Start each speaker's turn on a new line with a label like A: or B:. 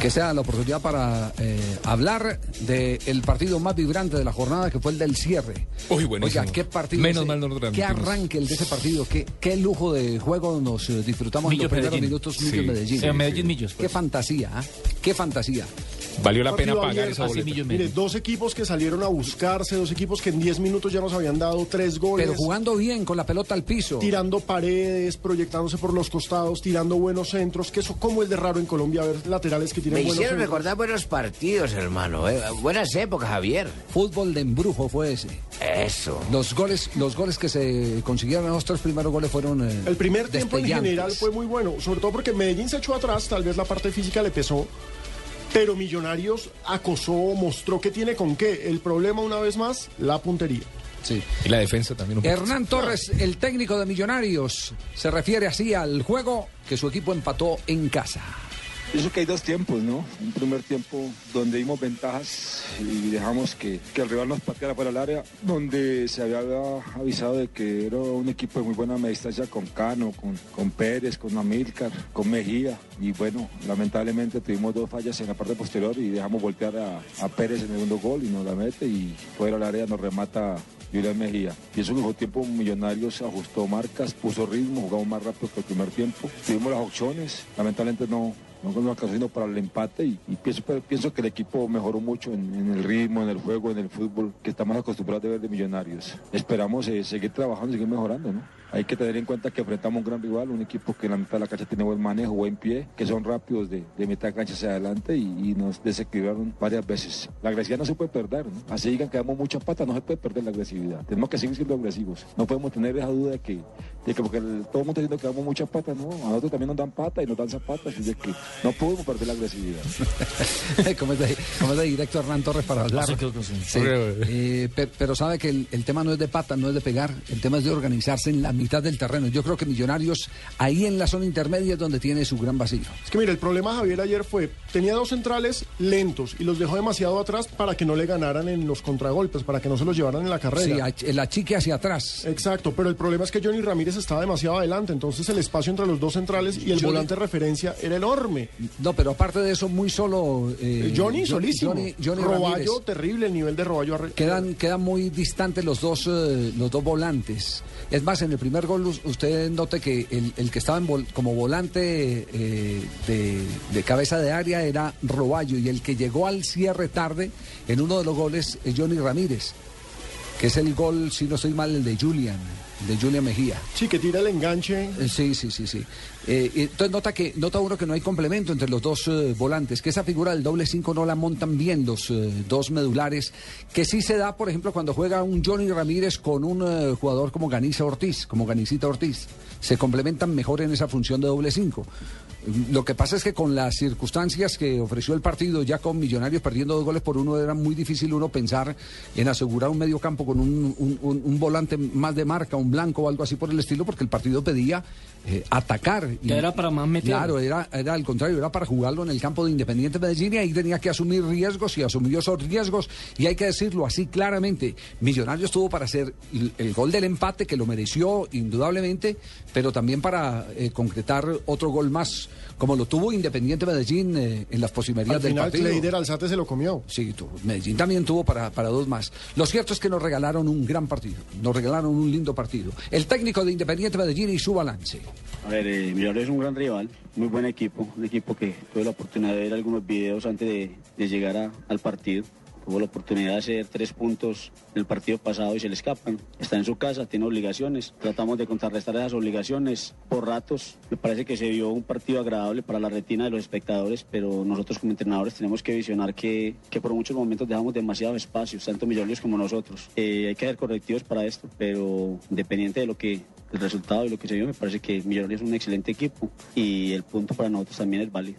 A: que sea la oportunidad para eh, hablar del partido más vibrante de la jornada, que fue el del cierre.
B: Uy, buenísimo.
A: Oiga, qué partido.
B: Menos
A: ese,
B: mal no lo
A: Qué arranque el de ese partido, qué, qué lujo de juego nos eh, disfrutamos en los primeros
C: Medellín.
A: minutos Millos
B: Sí.
A: Medellín.
C: Sí, Medellín Millos.
A: Qué fantasía, ¿ah? qué fantasía.
B: Valió la pena pagar
D: ayer,
B: esa boleta.
D: Mire, dos equipos que salieron a buscarse, dos equipos que en 10 minutos ya nos habían dado tres goles.
A: Pero jugando bien, con la pelota al piso.
D: Tirando paredes, proyectándose por los costados, tirando buenos centros, que eso como el de raro en Colombia, ver laterales que tienen
E: Me
D: buenos
E: hicieron
D: centros.
E: recordar buenos partidos, hermano. eh. Buenas épocas, Javier.
A: Fútbol de embrujo fue ese.
E: Eso.
A: Los goles, los goles que se consiguieron, los tres primeros goles fueron. eh,
D: El primer tiempo en general fue muy bueno, sobre todo porque Medellín se echó atrás, tal vez la parte física le pesó, pero Millonarios acosó, mostró que tiene con qué. El problema, una vez más, la puntería.
A: Sí.
B: Y la defensa también un.
A: Hernán Torres, el técnico de Millonarios, se refiere así al juego que su equipo empató en casa.
F: Pienso que hay dos tiempos, ¿no? Un primer tiempo donde dimos ventajas y dejamos que, que el rival nos pateara para el área, donde se había avisado de que era un equipo de muy buena distancia con Cano, con, con Pérez, con Amílcar, con Mejía. Y bueno, lamentablemente tuvimos dos fallas en la parte posterior y dejamos voltear a, a Pérez en el segundo gol y nos la mete y fuera del área nos remata Julián Mejía. Y eso en el tiempo Millonarios ajustó marcas, puso ritmo, jugamos más rápido que el primer tiempo. Tuvimos las opciones, lamentablemente no, no alcanzó para el empate y, y pienso, pero pienso que el equipo mejoró mucho en, el ritmo, en el juego, en el fútbol que estamos acostumbrados a ver de Millonarios. Esperamos eh, seguir trabajando seguir mejorando, ¿no? Hay que tener en cuenta que enfrentamos un gran rival, un equipo que en la mitad de la cancha tiene buen manejo, buen pie, que son rápidos de, de mitad de cancha hacia adelante y, nos desequilibraron varias veces. La agresividad no se puede perder, ¿no? Así digan que damos muchas patas, no se puede perder la agresividad. Tenemos que seguir siendo agresivos. No podemos tener esa duda de que, de que porque el- todo el mundo está diciendo que damos muchas patas, no. A nosotros también nos dan patas y nos dan zapatas, y de que no podemos perder la agresividad.
A: ¿Cómo es, de, cómo es de directo Hernán Torres para hablar?
C: Cosa.
A: Sí, eh, pe- pero sabe que el, el tema no es de pata, no es de pegar, el tema es de organizarse en la mitad del terreno. Yo creo que Millonarios ahí en la zona intermedia es donde tiene su gran vacío.
D: Es que mire, el problema Javier ayer fue, tenía dos centrales lentos y los dejó demasiado atrás para que no le ganaran en los contragolpes, para que no se los llevaran en la carrera.
A: Sí, el achique hacia atrás.
D: Exacto, pero el problema es que Johnny Ramírez estaba demasiado adelante, entonces el espacio entre los dos centrales y el
A: Johnny-
D: volante de referencia era enorme.
A: No, pero aparte de eso, muy solo. eh,
D: Eh, Johnny
A: Jo-
D: solísimo.
A: Johnny, Johnny
D: Roballo,
A: Ramírez.
D: terrible el nivel de Roballo.
A: Quedan, quedan muy distantes los dos, eh, los dos volantes. Es más, en el primer gol us- usted note que el, el que estaba en vol- como volante eh, de, de cabeza de área era Roballo y el que llegó al cierre tarde en uno de los goles es Johnny Ramírez, que es el gol, si no estoy mal, el de Julian, de Julian Mejía.
D: Sí, que tira el enganche.
A: Eh, Sí, sí, sí, sí. Eh, entonces nota que nota uno que no hay complemento entre los dos eh, volantes, que esa figura del doble cinco no la montan bien los eh, dos medulares, que sí se da, por ejemplo, cuando juega un Johnny Ramírez con un eh, jugador como Ganiza Ortiz, como Ganicita Ortiz. Se complementan mejor en esa función de doble cinco. Lo que pasa es que con las circunstancias que ofreció el partido, ya con Millonarios perdiendo dos goles por uno, era muy difícil uno pensar en asegurar un medio campo con un, un- un- un volante más de marca, un blanco o algo así por el estilo, porque el partido pedía eh, atacar.
C: Ya era para más meter.
A: Claro, era, era al contrario, era para jugarlo en el campo de Independiente Medellín y ahí tenía que asumir riesgos y asumió esos riesgos. Y hay que decirlo así claramente, Millonarios tuvo para hacer el, el gol del empate, que lo mereció indudablemente, pero también para eh, concretar otro gol más, como lo tuvo Independiente Medellín eh, en las posibilidades
D: Al
A: del
D: final
A: partido.
D: Kleider Alzate se lo comió.
A: Sí. Medellín también tuvo para, para dos más. Lo cierto es que nos regalaron un gran partido, nos regalaron un lindo partido. El técnico de Independiente Medellín y su balance.
G: A ver, eh, Millonarios es un gran rival, muy buen equipo, un equipo que tuve la oportunidad de ver algunos videos antes de, de llegar a- al partido. Tuvo la oportunidad de hacer tres puntos en el partido pasado y se le escapan. Está en su casa, tiene obligaciones. Tratamos de contrarrestar esas obligaciones por ratos. Me parece que se vio un partido agradable para la retina de los espectadores, pero nosotros como entrenadores tenemos que visionar que, que por muchos momentos dejamos demasiados espacios, tanto Millonarios como nosotros. Eh, hay que hacer correctivos para esto, pero independiente de lo que el resultado y lo que se vio, me parece que Millonarios es un excelente equipo y el punto para nosotros también es válido.